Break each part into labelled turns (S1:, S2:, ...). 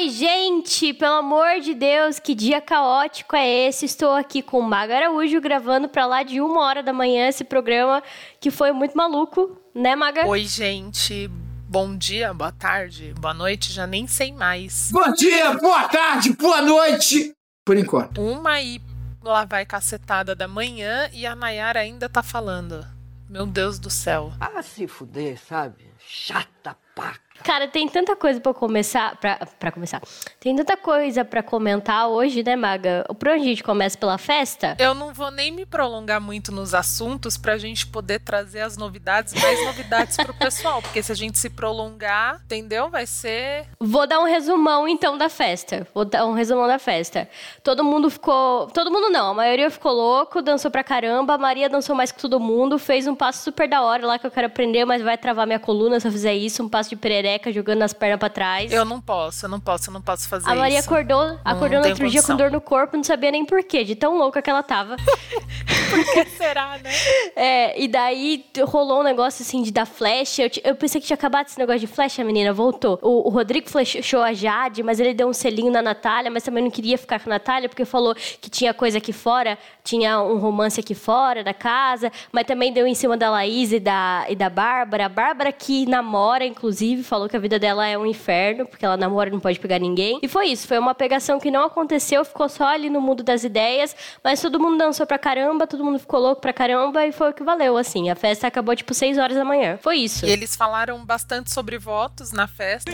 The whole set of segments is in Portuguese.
S1: Oi, gente! Pelo amor de Deus, que dia caótico é esse? Estou aqui com o Mago Araújo gravando pra lá de uma hora da manhã esse programa que foi muito maluco, né, Maga?
S2: Oi, gente. Bom dia, boa tarde, boa noite, já nem sei mais.
S3: Bom dia, boa tarde, boa noite. Por enquanto.
S2: Uma e lá vai cacetada da manhã e a Nayara ainda tá falando. Meu Deus do céu.
S4: Ah, se fuder, sabe? Chata pá.
S1: Cara, tem tanta coisa pra começar, pra, pra começar. Tem tanta coisa pra comentar hoje, né, Maga? Por onde a gente começa pela festa?
S2: Eu não vou nem me prolongar muito nos assuntos pra gente poder trazer as novidades, mais novidades pro pessoal, porque se a gente se prolongar, entendeu? Vai ser
S1: Vou dar um resumão então da festa. Vou dar um resumão da festa. Todo mundo ficou. Todo mundo não, a maioria ficou louco, dançou pra caramba. A Maria dançou mais que todo mundo, fez um passo super da hora lá que eu quero aprender, mas vai travar minha coluna se eu fizer isso. Um passo de perereca jogando as pernas pra trás.
S2: eu não posso, eu não posso, eu não posso fazer
S1: A Maria
S2: isso.
S1: acordou, acordou no
S2: tenho
S1: outro dia com dor no corpo, não sabia nem porquê, de tão louca que ela tava.
S2: Por que será, né?
S1: É, e daí rolou um negócio assim de dar flecha. Eu, eu pensei que tinha acabado esse negócio de flecha, menina, voltou. O, o Rodrigo flechou a Jade, mas ele deu um selinho na Natália, mas também não queria ficar com a Natália, porque falou que tinha coisa aqui fora, tinha um romance aqui fora da casa, mas também deu em cima da Laís e da, e da Bárbara. A Bárbara que namora, inclusive, falou que a vida dela é um inferno, porque ela namora e não pode pegar ninguém. E foi isso, foi uma pegação que não aconteceu, ficou só ali no mundo das ideias, mas todo mundo dançou pra caramba, todo mundo ficou louco pra caramba e foi o que valeu, assim. A festa acabou tipo 6 horas da manhã. Foi isso.
S2: E eles falaram bastante sobre votos na festa.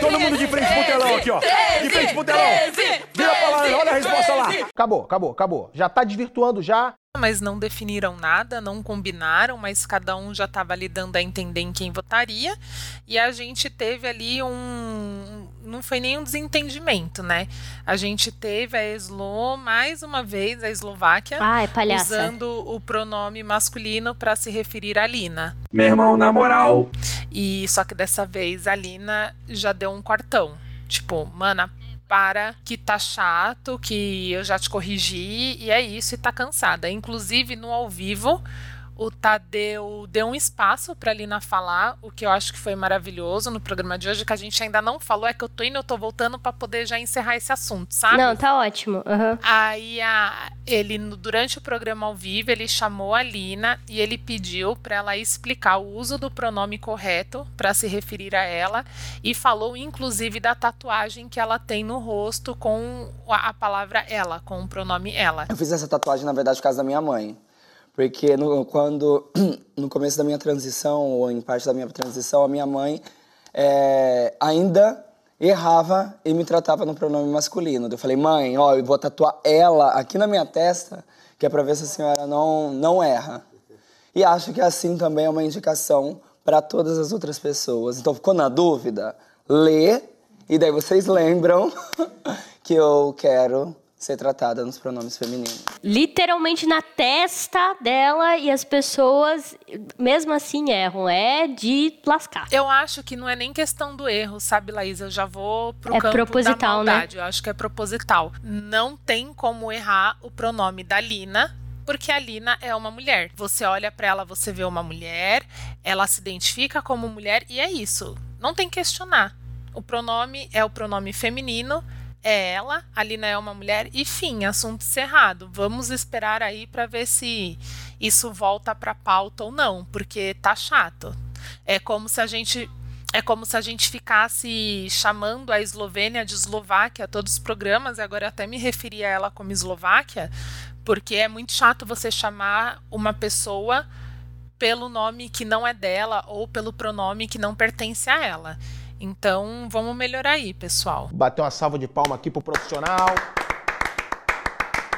S5: Todo mundo de frente pro telão aqui, ó. De frente pro telão. Vira pra lá, olha a resposta lá. Acabou, acabou, acabou. Já tá desvirtuando já.
S2: Mas não definiram nada, não combinaram, mas cada um já estava ali dando a entender em quem votaria. E a gente teve ali um. Não foi nenhum desentendimento, né? A gente teve a Eslo, mais uma vez, a Eslováquia,
S1: Ai, palhaça.
S2: usando o pronome masculino para se referir a Lina.
S3: Meu irmão, na moral.
S2: E só que dessa vez a Lina já deu um quartão. Tipo, mana, para que tá chato, que eu já te corrigi e é isso e tá cansada. Inclusive no ao vivo, o Tadeu deu um espaço pra Lina falar, o que eu acho que foi maravilhoso no programa de hoje, que a gente ainda não falou, é que eu tô indo, eu tô voltando pra poder já encerrar esse assunto, sabe?
S1: Não, tá ótimo. aham.
S2: Aí a- ele, durante o programa ao vivo, ele chamou a Lina e ele pediu para ela explicar o uso do pronome correto para se referir a ela e falou inclusive da tatuagem que ela tem no rosto com a, a palavra ela, com o pronome ela.
S4: Eu fiz essa tatuagem, na verdade, por causa da minha mãe. Porque no, quando, no começo da minha transição, ou em parte da minha transição, a minha mãe é, ainda errava e me tratava no pronome masculino. Eu falei, mãe, ó, eu vou tatuar ela aqui na minha testa, que é pra ver se a senhora não, não erra. E acho que assim também é uma indicação para todas as outras pessoas. Então, ficou na dúvida? Lê, e daí vocês lembram que eu quero ser tratada nos pronomes femininos.
S1: Literalmente na testa dela e as pessoas, mesmo assim, erram. É de lascar.
S2: Eu acho que não é nem questão do erro, sabe, Laís? Eu já vou pro
S1: É
S2: campo
S1: proposital,
S2: da
S1: né?
S2: maldade. Eu acho que é proposital. Não tem como errar o pronome da Lina, porque a Lina é uma mulher. Você olha pra ela, você vê uma mulher, ela se identifica como mulher e é isso. Não tem que questionar. O pronome é o pronome feminino, é ela, a Lina é uma mulher e fim, assunto encerrado. Vamos esperar aí pra ver se isso volta pra pauta ou não, porque tá chato. É como se a gente é como se a gente ficasse chamando a Eslovênia de Eslováquia todos os programas, e agora eu até me referi a ela como Eslováquia, porque é muito chato você chamar uma pessoa pelo nome que não é dela ou pelo pronome que não pertence a ela. Então, vamos melhorar aí, pessoal.
S5: Bater uma salva de palma aqui pro profissional.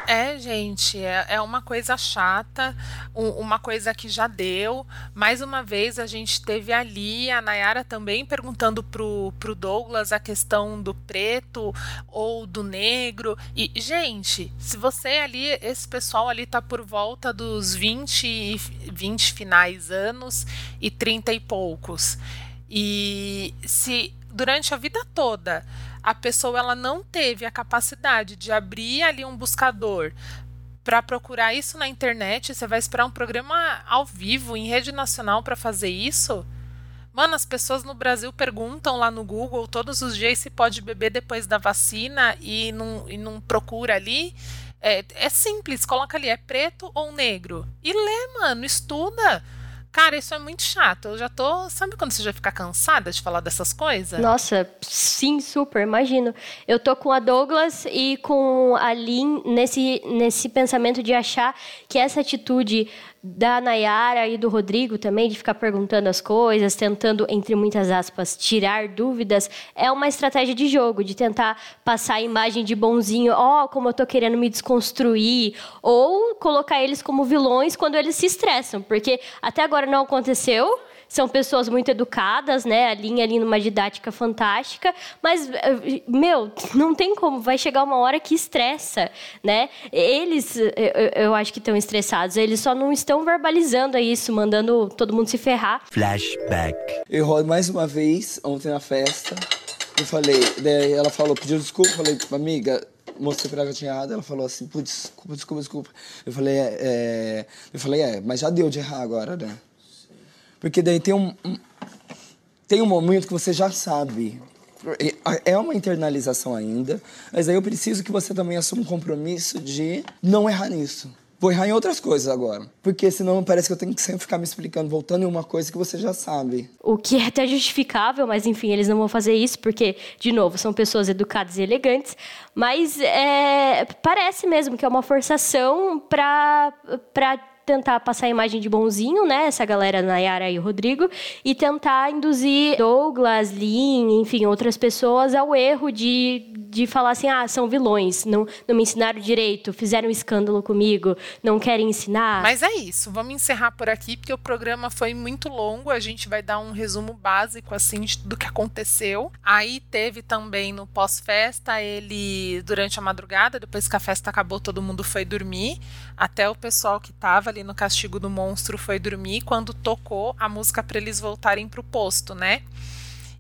S2: É, gente, é, é uma coisa chata, um, uma coisa que já deu. Mais uma vez, a gente teve ali a Nayara também perguntando pro, pro Douglas a questão do preto ou do negro. E, gente, se você ali, esse pessoal ali tá por volta dos 20, 20 finais anos e 30 e poucos. E se durante a vida toda a pessoa ela não teve a capacidade de abrir ali um buscador para procurar isso na internet, você vai esperar um programa ao vivo em rede nacional para fazer isso? Mano, as pessoas no Brasil perguntam lá no Google todos os dias se pode beber depois da vacina e não, e não procura ali. É, é simples, coloca ali, é preto ou negro? E lê, mano, estuda. Cara, isso é muito chato. Eu já tô. Sabe quando você já fica cansada de falar dessas coisas?
S1: Nossa, sim, super, imagino. Eu tô com a Douglas e com a Lin nesse, nesse pensamento de achar que essa atitude da Nayara e do Rodrigo também, de ficar perguntando as coisas, tentando, entre muitas aspas, tirar dúvidas, é uma estratégia de jogo, de tentar passar a imagem de bonzinho, ó, oh, como eu tô querendo me desconstruir, ou colocar eles como vilões quando eles se estressam, porque até agora não aconteceu, são pessoas muito educadas, né? A linha ali numa didática fantástica, mas meu, não tem como, vai chegar uma hora que estressa, né? Eles, eu, eu acho que estão estressados, eles só não estão verbalizando isso, mandando todo mundo se ferrar.
S4: Flashback. Eu mais uma vez ontem na festa. Eu falei, daí ela falou, pediu desculpa, eu falei, amiga, mostrei pra ela que tinha errado, ela falou assim, putz, desculpa, desculpa, desculpa. Eu falei, é, é, eu falei, é, mas já deu de errar agora, né? Porque daí tem um, tem um momento que você já sabe. É uma internalização ainda, mas aí eu preciso que você também assuma um compromisso de não errar nisso. Vou errar em outras coisas agora. Porque senão parece que eu tenho que sempre ficar me explicando, voltando em uma coisa que você já sabe.
S1: O que é até justificável, mas enfim, eles não vão fazer isso porque, de novo, são pessoas educadas e elegantes. Mas é, parece mesmo que é uma forçação para tentar passar a imagem de bonzinho, né? Essa galera, Nayara e o Rodrigo, e tentar induzir Douglas, Lin, enfim, outras pessoas ao erro de, de falar assim: ah, são vilões, não, não me ensinaram direito, fizeram um escândalo comigo, não querem ensinar.
S2: Mas é isso, vamos encerrar por aqui, porque o programa foi muito longo, a gente vai dar um resumo básico, assim, do que aconteceu. Aí teve também no pós-festa, ele, durante a madrugada, depois que a festa acabou, todo mundo foi dormir, até o pessoal que tava ali no Castigo do Monstro foi dormir quando tocou a música para eles voltarem pro posto, né?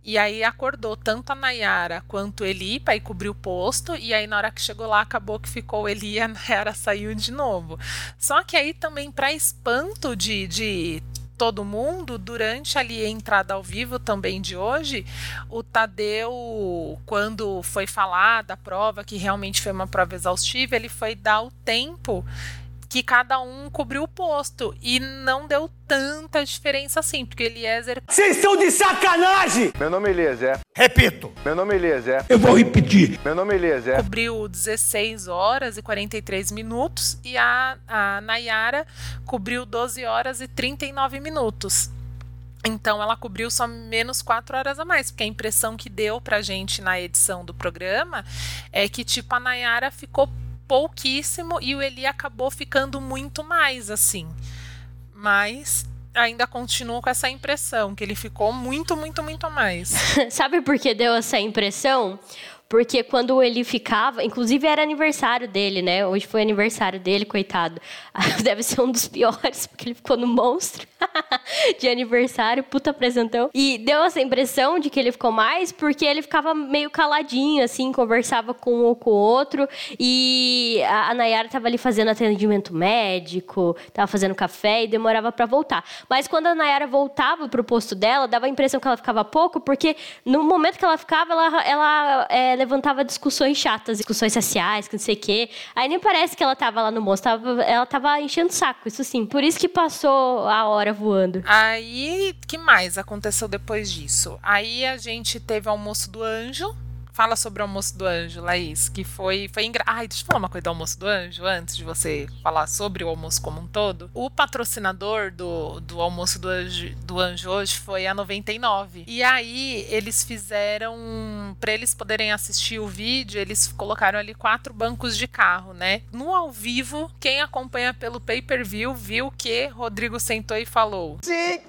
S2: E aí acordou tanto a Nayara quanto Eli para ir cobrir o posto. E aí, na hora que chegou lá, acabou que ficou Eli e a Nayara saiu de novo. Só que aí também, para espanto de, de todo mundo, durante ali a entrada ao vivo também de hoje, o Tadeu, quando foi falar da prova, que realmente foi uma prova exaustiva, ele foi dar o tempo que cada um cobriu o posto. E não deu tanta diferença assim, porque Eliezer.
S5: Vocês estão de sacanagem!
S6: Meu nome é Eliezer.
S5: Repito.
S6: Meu nome é Eliezer.
S5: Eu vou repetir.
S6: Meu nome é Eliezer.
S2: Cobriu 16 horas e 43 minutos e a, a Nayara cobriu 12 horas e 39 minutos. Então ela cobriu só menos quatro horas a mais, porque a impressão que deu pra gente na edição do programa é que, tipo, a Nayara ficou pouquíssimo e o Eli acabou ficando muito mais assim. Mas ainda continuo com essa impressão que ele ficou muito, muito, muito mais.
S1: Sabe por que deu essa impressão? Porque quando ele ficava, inclusive era aniversário dele, né? Hoje foi aniversário dele, coitado. Deve ser um dos piores, porque ele ficou no monstro de aniversário, puta apresentão. E deu essa impressão de que ele ficou mais porque ele ficava meio caladinho, assim, conversava com um ou com o outro. E a Nayara tava ali fazendo atendimento médico, tava fazendo café e demorava para voltar. Mas quando a Nayara voltava pro posto dela, dava a impressão que ela ficava pouco, porque no momento que ela ficava, ela, ela é, levantava discussões chatas, discussões sociais, que não sei o quê. Aí nem parece que ela tava lá no monstro, tava, ela tava enchendo o saco, isso sim. Por isso que passou a hora voando.
S2: Aí, que mais aconteceu depois disso? Aí a gente teve almoço do anjo, Fala sobre o almoço do anjo, Laís, que foi foi engra... Ai, deixa eu falar uma coisa do almoço do anjo antes de você falar sobre o almoço como um todo. O patrocinador do, do almoço do anjo, do anjo hoje foi a 99. E aí eles fizeram para eles poderem assistir o vídeo, eles colocaram ali quatro bancos de carro, né? No ao vivo, quem acompanha pelo pay-per-view viu que Rodrigo sentou e falou:
S4: Sim,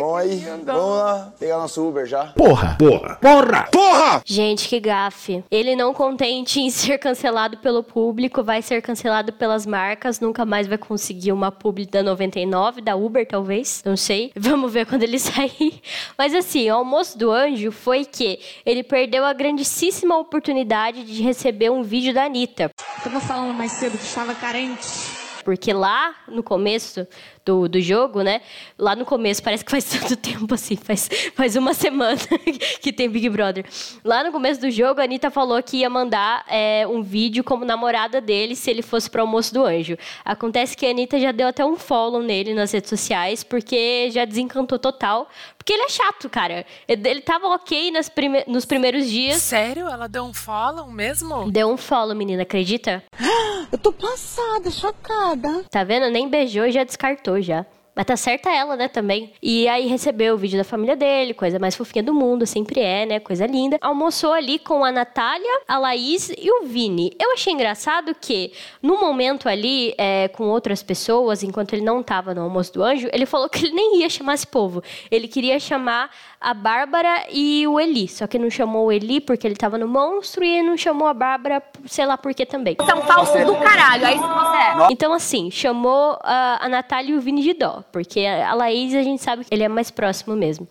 S4: Oi, vamos lá pegar nosso Uber já.
S3: Porra! Porra! Porra! Porra!
S1: Gente, que gafe. Ele não contente em ser cancelado pelo público, vai ser cancelado pelas marcas, nunca mais vai conseguir uma publi da 99, da Uber talvez, não sei. Vamos ver quando ele sair. Mas assim, o almoço do anjo foi que ele perdeu a grandíssima oportunidade de receber um vídeo da Anitta.
S7: Tava falando mais cedo que estava carente.
S1: Porque lá no começo do, do jogo, né? Lá no começo, parece que faz tanto tempo assim, faz, faz uma semana que tem Big Brother. Lá no começo do jogo, a Anitta falou que ia mandar é, um vídeo como namorada dele se ele fosse pro almoço do anjo. Acontece que a Anitta já deu até um follow nele nas redes sociais, porque já desencantou total. Porque ele é chato, cara. Ele tava ok nas prime nos primeiros dias.
S2: Sério? Ela deu um follow mesmo?
S1: Deu um follow, menina, acredita?
S8: Eu tô passada, chocada.
S1: Tá vendo? Nem beijou e já descartou já. Mas tá certa ela, né, também. E aí recebeu o vídeo da família dele, coisa mais fofinha do mundo, sempre é, né, coisa linda. Almoçou ali com a Natália, a Laís e o Vini. Eu achei engraçado que, no momento ali, é, com outras pessoas, enquanto ele não tava no almoço do anjo, ele falou que ele nem ia chamar esse povo. Ele queria chamar a Bárbara e o Eli. Só que não chamou o Eli porque ele tava no monstro e não chamou a Bárbara, sei lá por que também.
S8: Um falso do caralho, é isso que você é.
S1: Então, assim, chamou a, a Natália e o Vini de dó. Porque a Laís, a gente sabe que ele é mais próximo mesmo.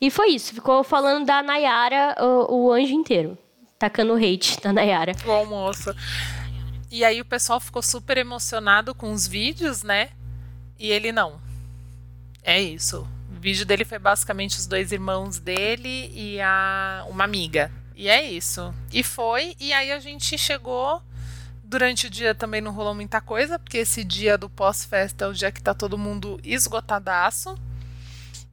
S1: E foi isso. Ficou falando da Nayara o, o anjo inteiro. Tacando hate da Nayara.
S2: O almoço. E aí o pessoal ficou super emocionado com os vídeos, né? E ele não. É isso. O vídeo dele foi basicamente os dois irmãos dele e a uma amiga. E é isso. E foi, e aí a gente chegou. Durante o dia também não rolou muita coisa, porque esse dia do pós-festa é o dia que tá todo mundo esgotadaço.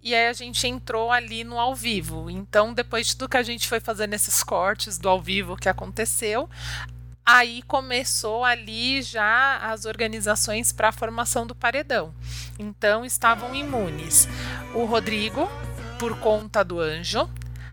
S2: E aí a gente entrou ali no ao vivo. Então, depois de tudo que a gente foi fazendo esses cortes do ao vivo que aconteceu, aí começou ali já as organizações para a formação do paredão. Então estavam imunes o Rodrigo, por conta do anjo,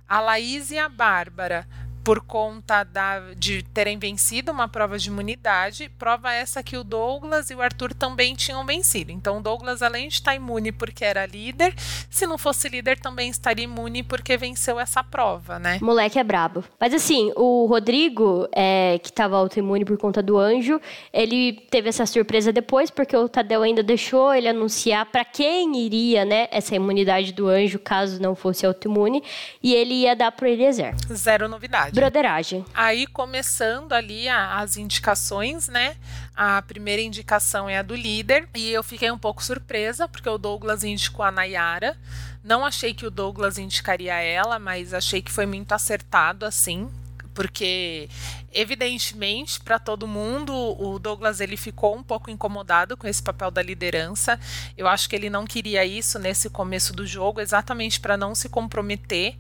S2: a Laís e a Bárbara, por conta da, de terem vencido uma prova de imunidade, prova essa que o Douglas e o Arthur também tinham vencido. Então, o Douglas, além de estar imune porque era líder, se não fosse líder, também estaria imune porque venceu essa prova, né?
S1: Moleque é brabo. Mas assim, o Rodrigo, é, que estava autoimune por conta do anjo, ele teve essa surpresa depois, porque o Tadeu ainda deixou ele anunciar para quem iria, né, essa imunidade do anjo, caso não fosse autoimune, e ele ia dar pro Eliezer.
S2: Zero novidade.
S1: Broderagem.
S2: Aí, começando ali a, as indicações, né? A primeira indicação é a do líder. E eu fiquei um pouco surpresa, porque o Douglas indicou a Nayara. Não achei que o Douglas indicaria ela, mas achei que foi muito acertado, assim. Porque, evidentemente, para todo mundo, o Douglas ele ficou um pouco incomodado com esse papel da liderança. Eu acho que ele não queria isso nesse começo do jogo, exatamente para não se comprometer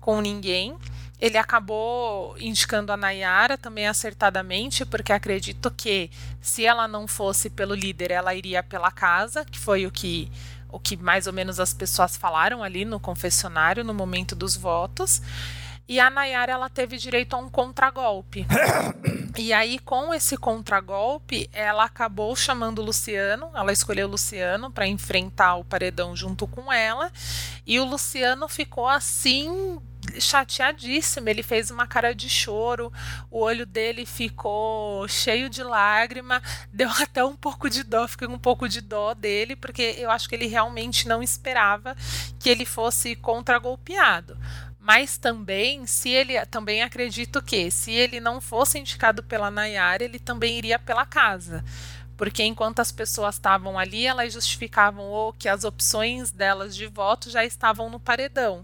S2: com ninguém. Ele acabou indicando a Nayara também acertadamente, porque acredito que se ela não fosse pelo líder, ela iria pela casa, que foi o que o que mais ou menos as pessoas falaram ali no confessionário no momento dos votos. E a Nayara ela teve direito a um contragolpe. e aí, com esse contragolpe, ela acabou chamando o Luciano. Ela escolheu o Luciano para enfrentar o paredão junto com ela. E o Luciano ficou assim chateadíssimo. Ele fez uma cara de choro, o olho dele ficou cheio de lágrima, deu até um pouco de dó, fiquei um pouco de dó dele, porque eu acho que ele realmente não esperava que ele fosse contragolpeado. Mas também, se ele também acredito que se ele não fosse indicado pela Nayara, ele também iria pela casa. Porque enquanto as pessoas estavam ali, elas justificavam ou que as opções delas de voto já estavam no paredão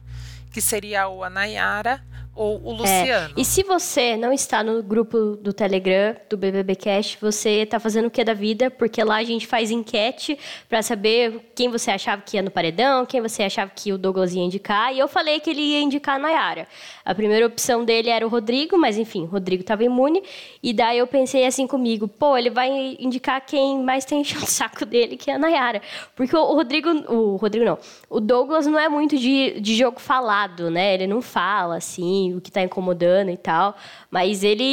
S2: que seria ou a Nayara ou o
S1: É,
S2: Luciano.
S1: E se você não está no grupo do Telegram do BBB Cast, você tá fazendo o que da vida? Porque lá a gente faz enquete pra saber quem você achava que ia no paredão, quem você achava que o Douglas ia indicar. E eu falei que ele ia indicar a Nayara. A primeira opção dele era o Rodrigo, mas enfim, o Rodrigo tava imune. E daí eu pensei assim comigo, pô, ele vai indicar quem mais tem enchendo o saco dele, que é a Nayara. Porque o Rodrigo, o Rodrigo não, o Douglas não é muito de, de jogo falado, né? Ele não fala, assim, o que tá incomodando e tal. Mas ele,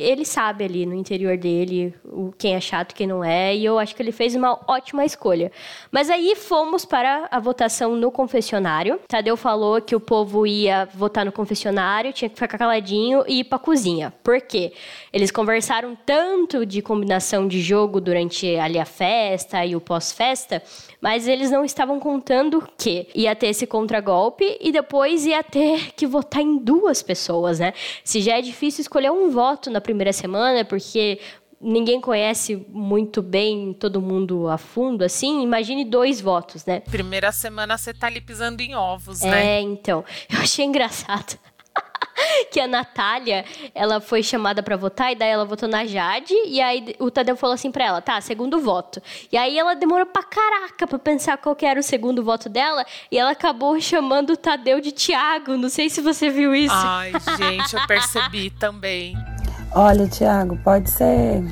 S1: ele sabe ali no interior dele o, quem é chato quem não é. E eu acho que ele fez uma ótima escolha. Mas aí fomos para a votação no confessionário. Tadeu falou que o povo ia votar no confessionário, tinha que ficar caladinho e ir pra cozinha. Por quê? Eles conversaram tanto de combinação de jogo durante ali a festa e o pós-festa, mas eles não estavam contando que ia ter esse contragolpe e depois ia ter que votar em duas pessoas, né? Se já é difícil escolher um voto na primeira semana, porque ninguém conhece muito bem todo mundo a fundo, assim, imagine dois votos, né?
S2: Primeira semana você tá ali pisando em ovos, né?
S1: É, então. Eu achei engraçado. que a Natália, ela foi chamada pra votar, e daí ela votou na Jade, e aí o Tadeu falou assim pra ela, tá, segundo voto. E aí ela demorou pra caraca pra pensar qual que era o segundo voto dela, e ela acabou chamando o Tadeu de Tiago, não sei se você viu isso.
S2: Ai, gente, eu percebi também.
S9: Olha, Tiago, pode ser.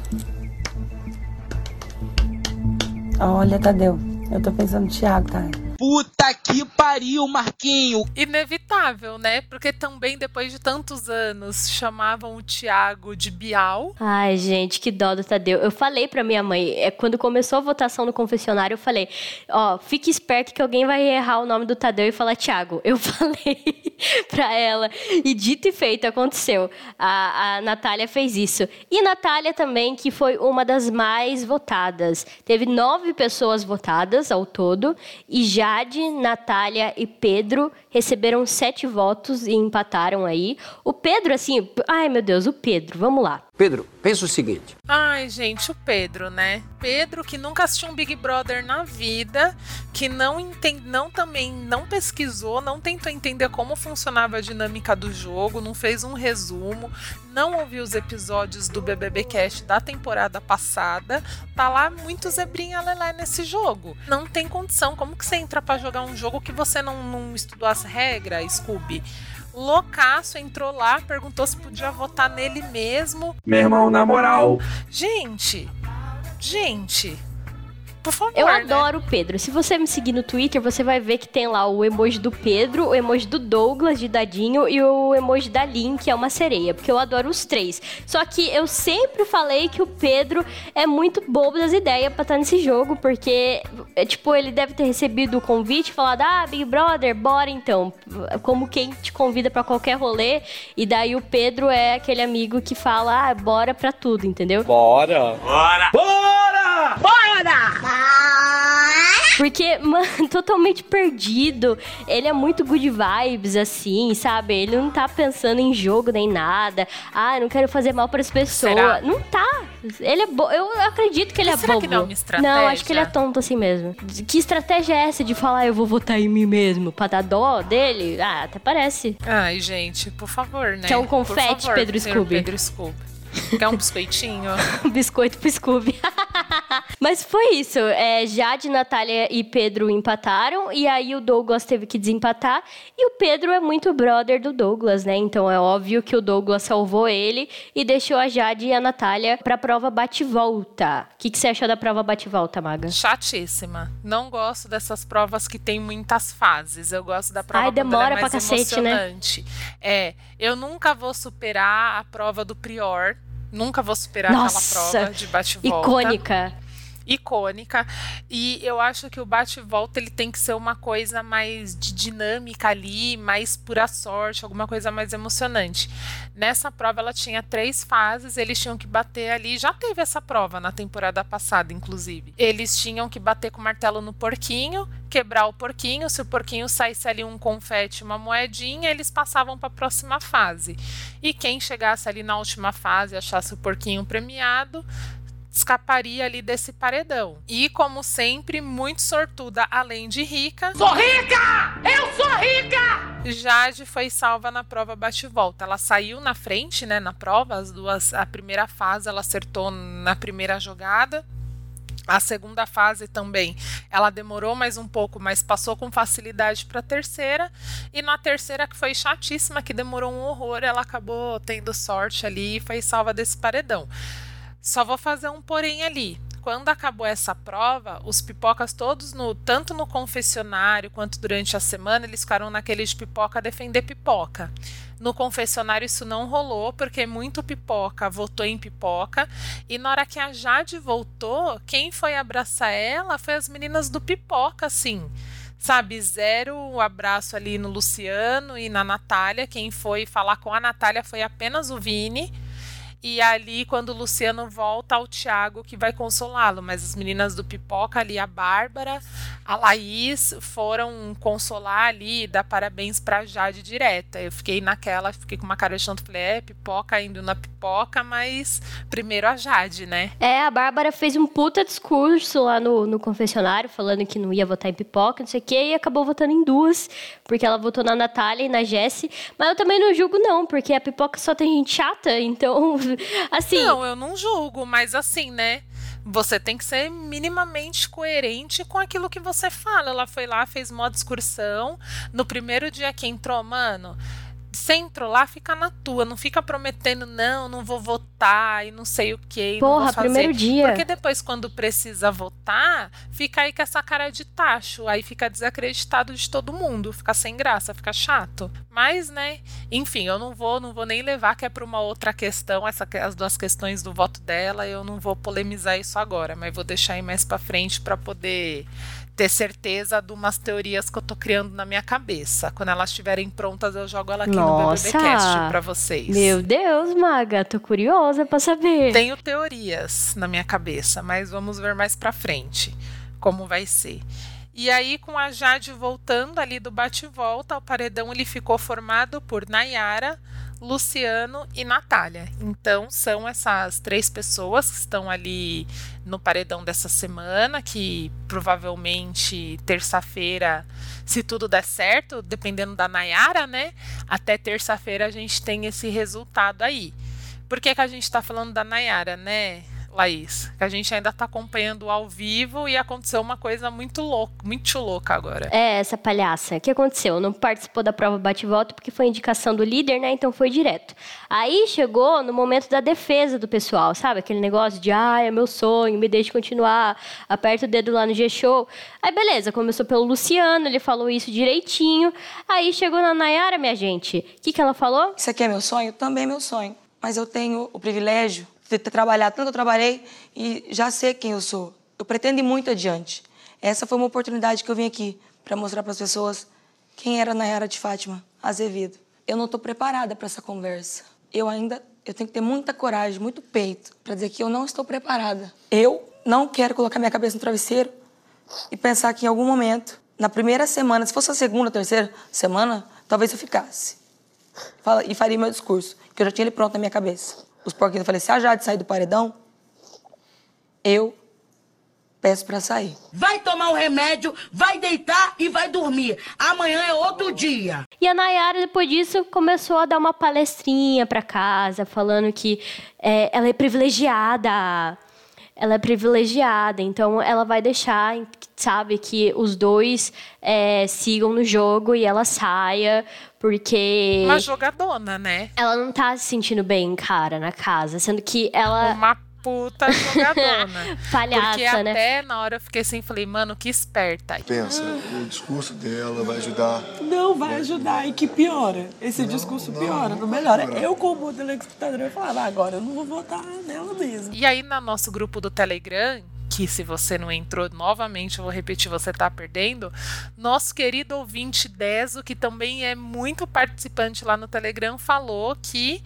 S9: Olha, Tadeu, eu tô pensando no Tiago, tá?
S10: Puta que pariu, Marquinho!
S2: Inevitável, né? Porque também depois de tantos anos chamavam o Tiago de Bial.
S1: Ai, gente, que dó do Tadeu. Eu falei pra minha mãe, é, quando começou a votação no confessionário, eu falei: ó, fique esperto que alguém vai errar o nome do Tadeu e falar Tiago. Eu falei pra ela. E dito e feito, aconteceu. A, a Natália fez isso. E Natália também, que foi uma das mais votadas. Teve nove pessoas votadas ao todo. E Jade, Natália e Pedro receberam sete votos e empataram aí. O Pedro, assim, ai meu Deus, o Pedro, vamos lá.
S11: Pedro, pensa o seguinte.
S2: Ai, gente, o Pedro, né? Pedro que nunca assistiu um Big Brother na vida, que não entende, não também não pesquisou, não tentou entender como funcionava a dinâmica do jogo, não fez um resumo, não ouviu os episódios do BBB Cast da temporada passada, tá lá muito zebrinha lelé nesse jogo. Não tem condição, como que você entra para jogar um jogo que você não, não estudou as regras, Scooby? Loucaço entrou lá, perguntou se podia votar nele mesmo.
S3: Meu irmão, na moral.
S2: Gente, gente, por favor.
S1: Eu
S2: né?
S1: adoro o Pedro. Se você me seguir no Twitter, você vai ver que tem lá o emoji do Pedro, o emoji do Douglas, de dadinho, e o emoji da Lin, que é uma sereia. Porque eu adoro os três. Só que eu sempre falei que o Pedro é muito bobo das ideias pra estar nesse jogo, porque, é, tipo, ele deve ter recebido o convite, falado, ah, Big Brother, bora então. Como quem te convida pra qualquer rolê, e daí o Pedro é aquele amigo que fala, ah, bora pra tudo, entendeu?
S3: Bora!
S12: Bora!
S3: Bora!
S7: Bora!
S1: Porque, mano, totalmente perdido. Ele é muito good vibes, assim, sabe? Ele não tá pensando em jogo nem nada. Ah, não quero fazer mal pras pessoas.
S2: Será?
S1: Não tá. Ele é bo... Eu acredito que ele é
S2: Será
S1: bobo.
S2: que não é uma estratégia?
S1: Não, acho que ele é tonto assim mesmo. Que estratégia é essa de falar eu vou votar em mim mesmo? Pra dar dó dele? Ah, até parece.
S2: Ai, gente, por favor, né?
S1: Quer um
S2: Por
S1: confete,
S2: favor,
S1: Pedro Scooby?
S2: Pedro Scooby. Quer um biscoitinho?
S1: Um biscoito pro Scooby. Mas foi isso. É, Jade, Natália e Pedro empataram. E aí o Douglas teve que desempatar. E o Pedro é muito brother do Douglas, né? Então é óbvio que o Douglas salvou ele e deixou a Jade e a Natália pra prova bate-volta. O que, que você achou da prova bate-volta, Maga?
S2: Chatíssima. Não gosto dessas provas que tem muitas fases. Eu gosto da prova
S1: Ai,
S2: quando ela
S1: demora
S2: é mais
S1: pra cacete, né?
S2: emocionante. É, eu nunca vou superar a prova do Prior. Nunca vou superar
S1: Nossa,
S2: aquela prova de bate-volta.
S1: Icônica.
S2: Icônica e eu acho que o bate e volta ele tem que ser uma coisa mais de dinâmica ali, mais pura sorte, alguma coisa mais emocionante. Nessa prova ela tinha três fases, eles tinham que bater ali, já teve essa prova na temporada passada, inclusive. Eles tinham que bater com o martelo no porquinho, quebrar o porquinho, se o porquinho saísse ali um confete, uma moedinha, eles passavam para a próxima fase. E quem chegasse ali na última fase achasse o porquinho premiado, escaparia ali desse paredão. E, como sempre, muito sortuda, além de rica.
S12: Sou rica! Eu sou rica!
S2: Jade foi salva na prova bate-volta. Ela saiu na frente, né, na prova, as duas, a primeira fase ela acertou na primeira jogada. A segunda fase também, ela demorou mais um pouco, mas passou com facilidade para a terceira. E na terceira, que foi chatíssima, que demorou um horror, ela acabou tendo sorte ali e foi salva desse paredão. Só vou fazer um porém ali. Quando acabou essa prova, os pipocas todos, no, tanto no confessionário quanto durante a semana, eles ficaram naquele de pipoca defender pipoca. No confessionário isso não rolou, porque muito pipoca votou em pipoca. E na hora que a Jade voltou, quem foi abraçar ela foi as meninas do pipoca, assim. Sabe, zero abraço ali no Luciano e na Natália. Quem foi falar com a Natália foi apenas o Vini. E ali, quando o Luciano volta, ao Thiago que vai consolá-lo. Mas as meninas do Pipoca ali, a Bárbara, a Laís, foram consolar ali, dar parabéns pra Jade direta. Eu fiquei naquela, fiquei com uma cara de chanto, falei, é, Pipoca indo na Pipoca, mas primeiro a Jade, né?
S1: É, a Bárbara fez um puta discurso lá no, no confessionário, falando que não ia votar em Pipoca, não sei o quê, e acabou votando em duas, porque ela votou na Natália e na Jessie. Mas eu também não julgo, não, porque a Pipoca só tem gente chata, então assim.
S2: Não, eu não julgo, mas assim, né? Você tem que ser minimamente coerente com aquilo que você fala. Ela foi lá, fez uma discursão. No primeiro dia que entrou, mano, você entrou lá, fica na tua, não fica prometendo, não, não vou votar e não sei o que.
S1: Porra, primeiro dia.
S2: Porque depois, quando precisa votar, fica aí com essa cara de tacho, aí fica desacreditado de todo mundo, fica sem graça, fica chato. Mas, né, enfim, eu não vou, não vou nem levar que é para uma outra questão, essa, as duas questões do voto dela, eu não vou polemizar isso agora, mas vou deixar aí mais para frente para poder ter certeza de umas teorias que eu tô criando na minha cabeça. Quando elas estiverem prontas, eu jogo ela aqui Nossa. no BBBcast pra vocês.
S1: Meu Deus, Maga, tô curiosa pra saber.
S2: Tenho teorias na minha cabeça, mas vamos ver mais pra frente como vai ser. E aí, com a Jade voltando ali do bate-volta, o paredão ele ficou formado por Nayara, Luciano e Natália. Então, são essas três pessoas que estão ali no paredão dessa semana, que provavelmente terça-feira, se tudo der certo, dependendo da Nayara, né? Até terça-feira a gente tem esse resultado aí. Por que, que a gente está falando da Nayara, né? Laís, que a gente ainda está acompanhando ao vivo e aconteceu uma coisa muito louca, muito louca agora.
S1: É, essa palhaça. O que aconteceu? Não participou da prova bate-volta porque foi indicação do líder, né? Então foi direto. Aí chegou no momento da defesa do pessoal, sabe? Aquele negócio de, ah, é meu sonho, me deixe continuar, aperta o dedo lá no G-Show. Aí beleza, começou pelo Luciano, ele falou isso direitinho. Aí chegou na Nayara, minha gente. O que, que ela falou?
S11: Isso aqui é meu sonho? Também é meu sonho. Mas eu tenho o privilégio ter trabalhado tanto eu trabalhei e já sei quem eu sou. Eu pretendo ir muito adiante. Essa foi uma oportunidade que eu vim aqui para mostrar para as pessoas quem era Nayara de Fátima Azevedo. Eu não estou preparada para essa conversa. Eu ainda eu tenho que ter muita coragem, muito peito para dizer que eu não estou preparada. Eu não quero colocar minha cabeça no travesseiro e pensar que em algum momento, na primeira semana, se fosse a segunda, terceira semana, talvez eu ficasse. E faria meu discurso, que eu já tinha ele pronto na minha cabeça os porquinhos. Eu falei, se a Jade sair do paredão, eu peço para sair.
S13: Vai tomar um remédio, vai deitar e vai dormir. Amanhã é outro dia.
S1: E a Nayara, depois disso, começou a dar uma palestrinha para casa, falando que é, ela é privilegiada. Ela é privilegiada, então ela vai deixar, sabe, que os dois é, sigam no jogo e ela saia, porque.
S2: Uma jogadona, né?
S1: Ela não tá se sentindo bem, cara, na casa. Sendo que ela.
S2: Uma puta jogadona.
S1: Palhaça,
S2: Porque
S1: né?
S2: até na hora eu fiquei assim, falei, mano, que esperta.
S14: Pensa, o discurso dela vai ajudar.
S15: Não vai ajudar e que piora. Esse não, discurso não, piora, não, não melhora. Eu, como telespectador, eu falava, ah, agora eu não vou votar nela mesmo.
S2: E aí, no nosso grupo do Telegram, que se você não entrou novamente, eu vou repetir, você está perdendo. Nosso querido ouvinte Deso, que também é muito participante lá no Telegram, falou que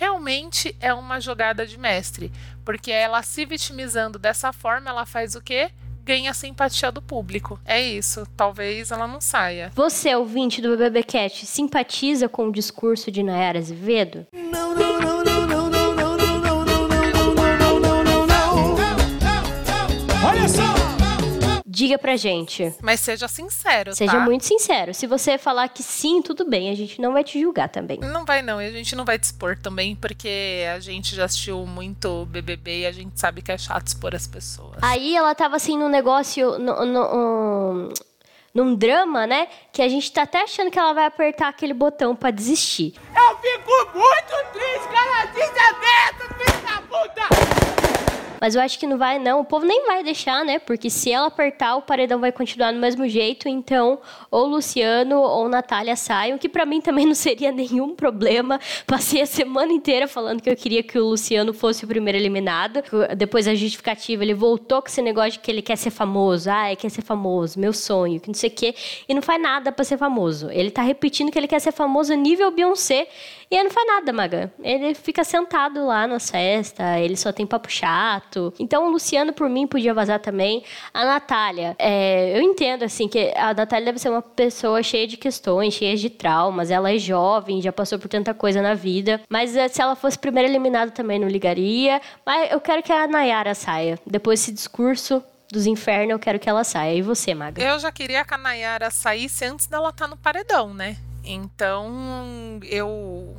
S2: realmente é uma jogada de mestre, porque ela se vitimizando dessa forma, ela faz o quê? ganha a simpatia do público. É isso. Talvez ela não saia.
S1: Você, ouvinte do BBB Cat, simpatiza com o discurso de Nayara Azevedo?
S12: Não, não, não, não, não, não, não, não, não, não, não, não, não, não. Olha só!
S1: Diga pra gente.
S2: Mas seja sincero,
S1: Seja
S2: tá?
S1: muito sincero. Se você falar que sim, tudo bem. A gente não vai te julgar também.
S2: Não vai não, e a gente não vai te expor também, porque a gente já assistiu muito BBB e a gente sabe que é chato expor as pessoas.
S1: Aí ela tava assim num negócio. No, no- um- num drama, né? Que a gente tá até achando que ela vai apertar aquele botão pra desistir.
S12: Eu fico muito triste, cara. Desaberto, filho da puta!
S1: Mas eu acho que não vai, não. O povo nem vai deixar, né? Porque se ela apertar, o paredão vai continuar do mesmo jeito. Então, ou Luciano ou Natália saiam, que pra mim também não seria nenhum problema. Passei a semana inteira falando que eu queria que o Luciano fosse o primeiro eliminado. Depois a justificativa, ele voltou com esse negócio de que ele quer ser famoso. Ah, quer ser famoso, meu sonho, que não sei o quê. E não faz nada pra ser famoso. Ele tá repetindo que ele quer ser famoso nível Beyoncé. E ele não faz nada, Maga. Ele fica sentado lá nas festas, ele só tem papo chato. Então o Luciano, por mim, podia vazar também. A Natália, é, eu entendo, assim, que a Natália deve ser uma pessoa cheia de questões, cheia de traumas. Ela é jovem, já passou por tanta coisa na vida. Mas é, se ela fosse primeira eliminada também não ligaria. Mas eu quero que a Nayara saia. Depois desse discurso dos infernos, eu quero que ela saia. E você, Maga?
S2: Eu já queria que a Nayara saísse antes dela estar no paredão, né? Então, eu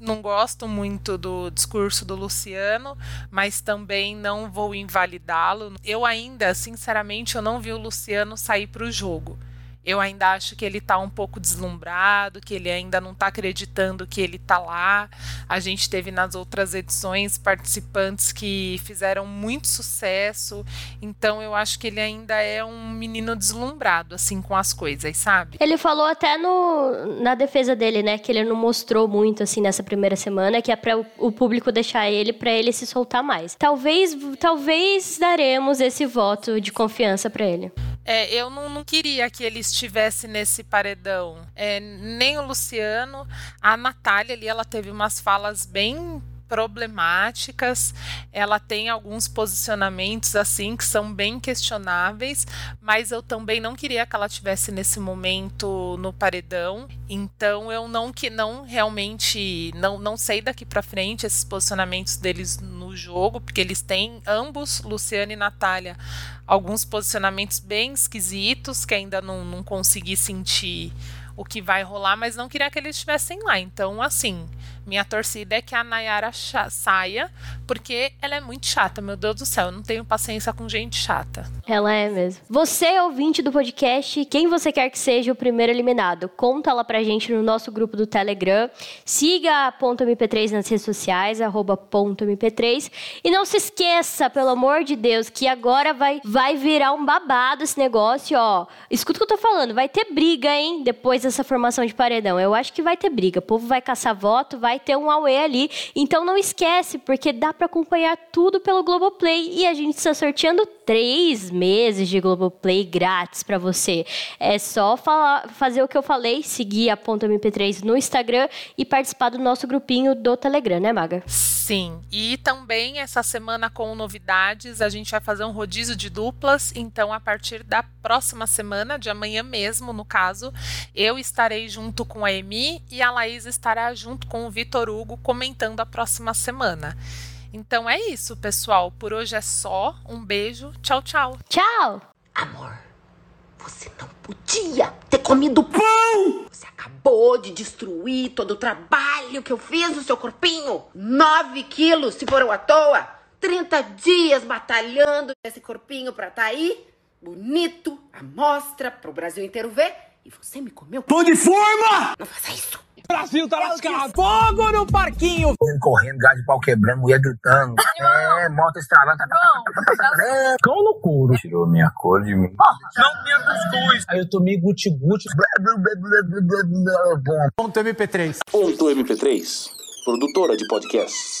S2: não gosto muito do discurso do Luciano, mas também não vou invalidá-lo. Eu ainda, sinceramente, eu não vi o Luciano sair para o jogo. Eu ainda acho que ele está um pouco deslumbrado, que ele ainda não está acreditando que ele está lá. A gente teve nas outras edições participantes que fizeram muito sucesso, então eu acho que ele ainda é um menino deslumbrado, assim, com as coisas, sabe?
S1: Ele falou até no, na defesa dele, né, que ele não mostrou muito assim nessa primeira semana, que é para o, público deixar ele para ele se soltar mais. Talvez, talvez daremos esse voto de confiança para ele.
S2: É, eu não, não, queria que ele estivesse nesse paredão. É, nem o Luciano. A Natália ali, ela teve umas falas bem problemáticas. Ela tem alguns posicionamentos assim que são bem questionáveis, mas eu também não queria que ela tivesse nesse momento no paredão. Então eu não que não realmente não, não sei daqui para frente esses posicionamentos deles no jogo, porque eles têm ambos, Luciano e Natália, alguns posicionamentos bem esquisitos que ainda não, não consegui sentir o que vai rolar, mas não queria que eles estivessem lá. Então, assim, minha torcida é que a Nayara saia, porque ela é muito chata, meu Deus do céu. Eu não tenho paciência com gente chata.
S1: Ela é mesmo. Você, ouvinte do podcast, quem você quer que seja o primeiro eliminado, conta lá pra gente no nosso grupo do Telegram. Siga a ponto .mp3 nas redes sociais, arroba ponto .mp3. E não se esqueça, pelo amor de Deus, que agora vai, vai virar um babado esse negócio, ó. Escuta o que eu tô falando, vai ter briga, hein, depois dessa formação de paredão. Eu acho que vai ter briga. O povo vai caçar voto, vai ter um AUE ali. Então não esquece, porque dá para acompanhar tudo pelo Globoplay. E a gente está sorteando três meses de Globoplay grátis para você. É só falar, fazer o que eu falei, seguir a ponta MP3 no Instagram e participar do nosso grupinho do Telegram, né, Maga?
S2: Sim. E também essa semana com novidades, a gente vai fazer um rodízio de duplas. Então, a partir da próxima semana, de amanhã mesmo, no caso, eu estarei junto com a Emi e a Laís estará junto com o Vitor Hugo comentando a próxima semana. Então é isso, pessoal. Por hoje é só. Um beijo. Tchau, tchau.
S1: Tchau.
S13: Amor, você não podia ter comido pão! Você acabou de destruir todo o trabalho que eu fiz no seu corpinho. Nove quilos, se foram à toa. 30 dias batalhando esse corpinho pra tá aí. Bonito, a mostra pro Brasil inteiro ver. E você me comeu.
S12: Tô de forma!
S13: Não faça isso.
S12: Brasil tá lascado. Fogo no parquinho.
S16: Correndo, gás de pau quebrando, mulher gritando. É, moto estralando.
S12: Cão no couro.
S16: Tirou minha cor de mim.
S12: Não tinha cuscuz.
S16: Aí eu tomei guti-guti.
S5: Ponto MP3.
S17: Ponto MP3, produtora de podcasts.